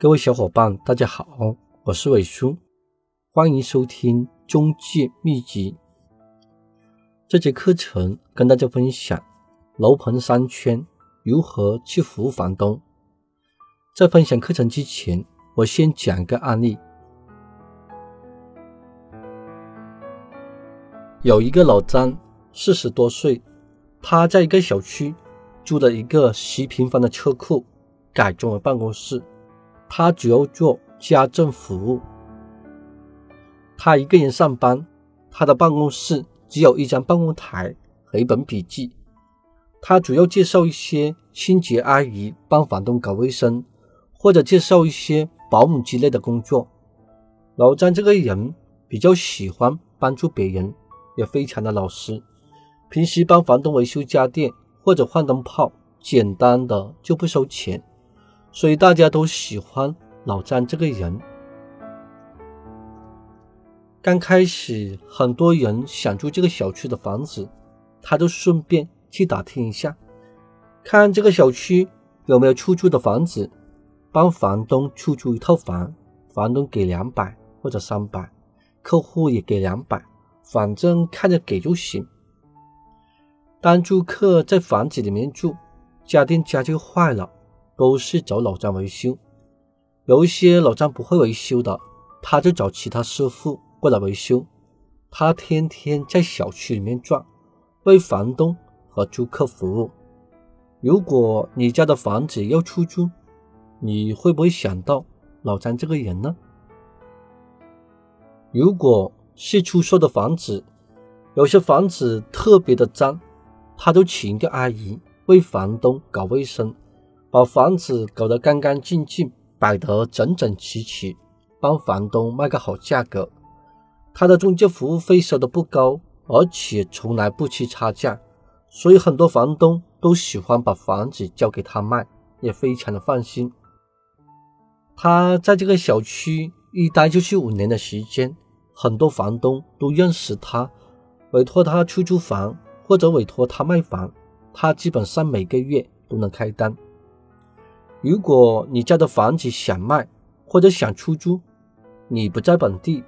各位小伙伴，大家好，我是伟叔，欢迎收听中介秘籍。这节课程跟大家分享楼盘商圈如何去服务房东。在分享课程之前，我先讲个案例。有一个老张，四十多岁，他在一个小区租了一个十平方的车库，改装为办公室。他主要做家政服务。他一个人上班，他的办公室只有一张办公台和一本笔记。他主要介绍一些清洁阿姨帮房东搞卫生，或者介绍一些保姆之类的工作。老张这个人比较喜欢帮助别人，也非常的老实。平时帮房东维修家电或者换灯泡，简单的就不收钱。所以大家都喜欢老张这个人。刚开始，很多人想住这个小区的房子，他就顺便去打听一下，看这个小区有没有出租的房子，帮房东出租一套房，房东给两百或者三百，客户也给两百，反正看着给就行。当租客在房子里面住，家电家具坏了。都是找老张维修，有一些老张不会维修的，他就找其他师傅过来维修。他天天在小区里面转，为房东和租客服务。如果你家的房子要出租，你会不会想到老张这个人呢？如果是出售的房子，有些房子特别的脏，他就请一个阿姨为房东搞卫生。把房子搞得干干净净，摆得整整齐齐，帮房东卖个好价格。他的中介服务费收的不高，而且从来不吃差价，所以很多房东都喜欢把房子交给他卖，也非常的放心。他在这个小区一待就是五年的时间，很多房东都认识他，委托他出租房或者委托他卖房，他基本上每个月都能开单。如果你家的房子想卖或者想出租，你不在本地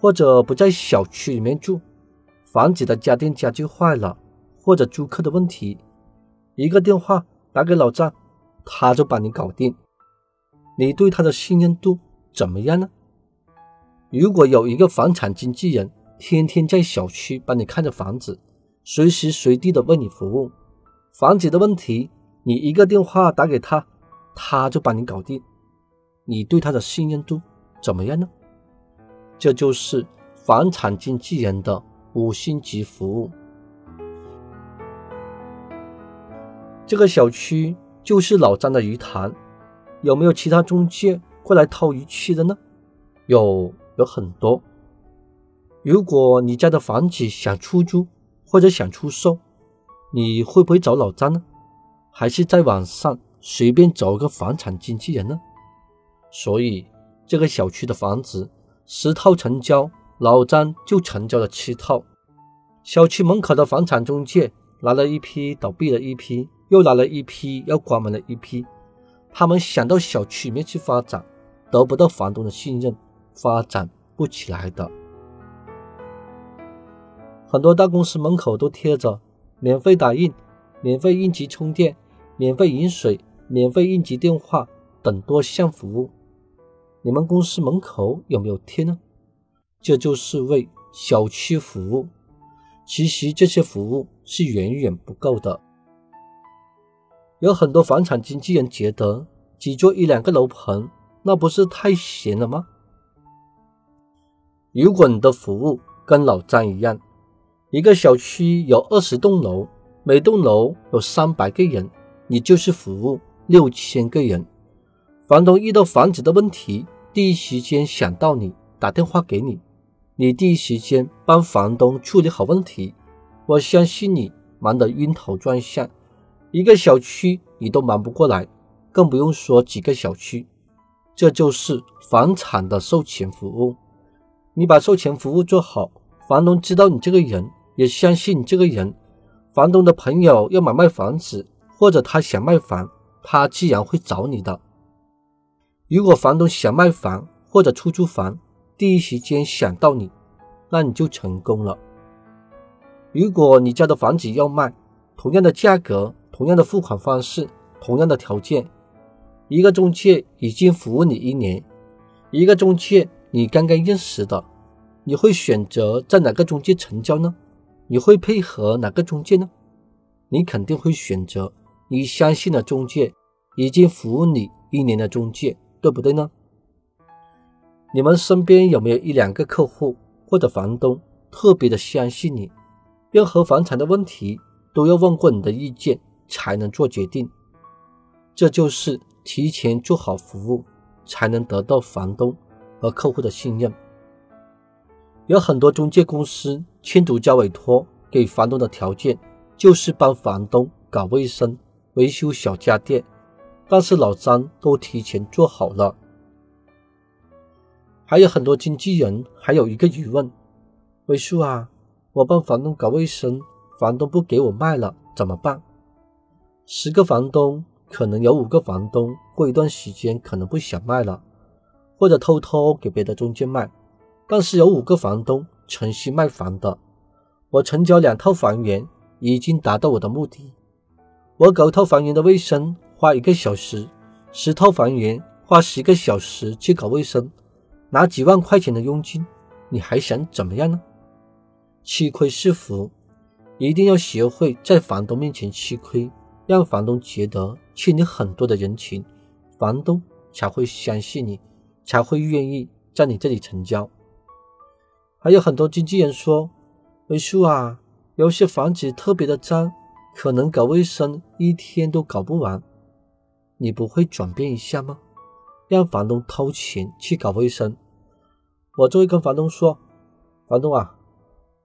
或者不在小区里面住，房子的家电家具坏了或者租客的问题，一个电话打给老张，他就帮你搞定。你对他的信任度怎么样呢？如果有一个房产经纪人天天在小区帮你看着房子，随时随地的为你服务，房子的问题你一个电话打给他。他就帮你搞定，你对他的信任度怎么样呢？这就是房产经纪人的五星级服务。这个小区就是老张的鱼塘，有没有其他中介过来掏鱼去的呢？有，有很多。如果你家的房子想出租或者想出售，你会不会找老张呢？还是在网上？随便找个房产经纪人呢，所以这个小区的房子十套成交，老张就成交了七套。小区门口的房产中介来了一批，倒闭了一批，又来了一批，要关门了一批。他们想到小区里面去发展，得不到房东的信任，发展不起来的。很多大公司门口都贴着免费打印、免费应急充电、免费饮水。免费应急电话等多项服务，你们公司门口有没有贴呢？这就是为小区服务。其实这些服务是远远不够的。有很多房产经纪人觉得只做一两个楼盘，那不是太闲了吗？如果你的服务跟老张一样，一个小区有二十栋楼，每栋楼有三百个人，你就是服务。六千个人，房东遇到房子的问题，第一时间想到你，打电话给你，你第一时间帮房东处理好问题。我相信你忙得晕头转向，一个小区你都忙不过来，更不用说几个小区。这就是房产的售前服务。你把售前服务做好，房东知道你这个人，也相信你这个人。房东的朋友要买卖房子，或者他想卖房。他自然会找你的。如果房东想卖房或者出租房，第一时间想到你，那你就成功了。如果你家的房子要卖，同样的价格、同样的付款方式、同样的条件，一个中介已经服务你一年，一个中介你刚刚认识的，你会选择在哪个中介成交呢？你会配合哪个中介呢？你肯定会选择你相信的中介，已经服务你一年的中介，对不对呢？你们身边有没有一两个客户或者房东特别的相信你？任何房产的问题都要问过你的意见才能做决定，这就是提前做好服务，才能得到房东和客户的信任。有很多中介公司签独家委托给房东的条件，就是帮房东搞卫生、维修小家电，但是老张都提前做好了。还有很多经纪人还有一个疑问：魏叔啊。我帮房东搞卫生，房东不给我卖了怎么办？十个房东可能有五个房东过一段时间可能不想卖了，或者偷偷给别的中介卖，但是有五个房东诚心卖房的，我成交两套房源已经达到我的目的。我搞套房源的卫生花一个小时，十套房源花十个小时去搞卫生，拿几万块钱的佣金，你还想怎么样呢？吃亏是福，一定要学会在房东面前吃亏，让房东觉得欠你很多的人情，房东才会相信你，才会愿意在你这里成交。还有很多经纪人说：“魏叔啊，有些房子特别的脏，可能搞卫生一天都搞不完，你不会转变一下吗？让房东掏钱去搞卫生。”我就会跟房东说：“房东啊。”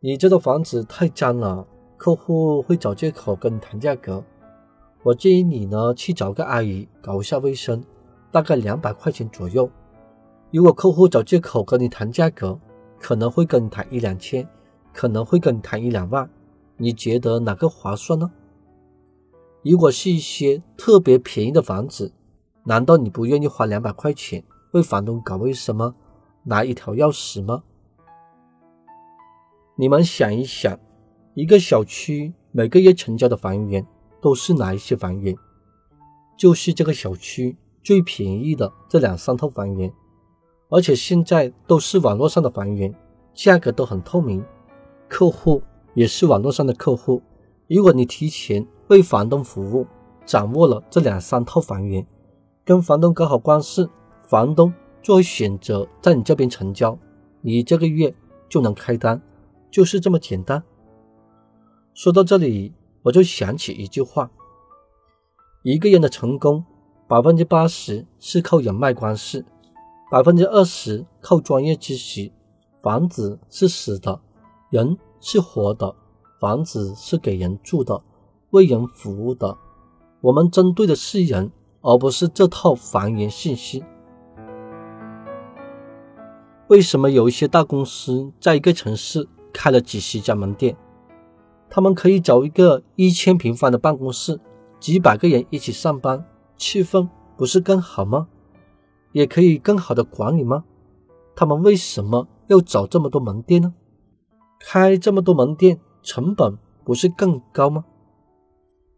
你这套房子太脏了，客户会找借口跟你谈价格。我建议你呢去找个阿姨搞一下卫生，大概两百块钱左右。如果客户找借口跟你谈价格，可能会跟你谈一两千，可能会跟你谈一两万，你觉得哪个划算呢？如果是一些特别便宜的房子，难道你不愿意花两百块钱为房东搞卫生吗？拿一条钥匙吗？你们想一想，一个小区每个月成交的房源都是哪一些房源？就是这个小区最便宜的这两三套房源，而且现在都是网络上的房源，价格都很透明，客户也是网络上的客户。如果你提前为房东服务，掌握了这两三套房源，跟房东搞好关系，房东作为选择在你这边成交，你这个月就能开单。就是这么简单。说到这里，我就想起一句话：一个人的成功，百分之八十是靠人脉关系，百分之二十靠专业知识。房子是死的，人是活的。房子是给人住的，为人服务的。我们针对的是人，而不是这套房源信息。为什么有一些大公司在一个城市？开了几十家门店，他们可以找一个一千平方的办公室，几百个人一起上班，气氛不是更好吗？也可以更好的管理吗？他们为什么要找这么多门店呢？开这么多门店，成本不是更高吗？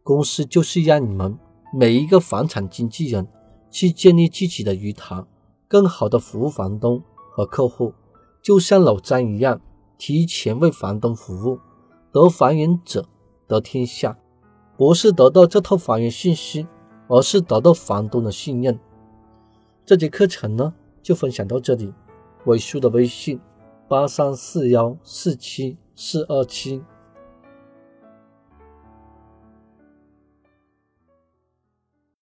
公司就是让你们每一个房产经纪人去建立自己的鱼塘，更好的服务房东和客户，就像老张一样。提前为房东服务，得房源者得天下，不是得到这套房源信息，而是得到房东的信任。这节课程呢，就分享到这里。伟叔的微信：八三四幺四七四二七。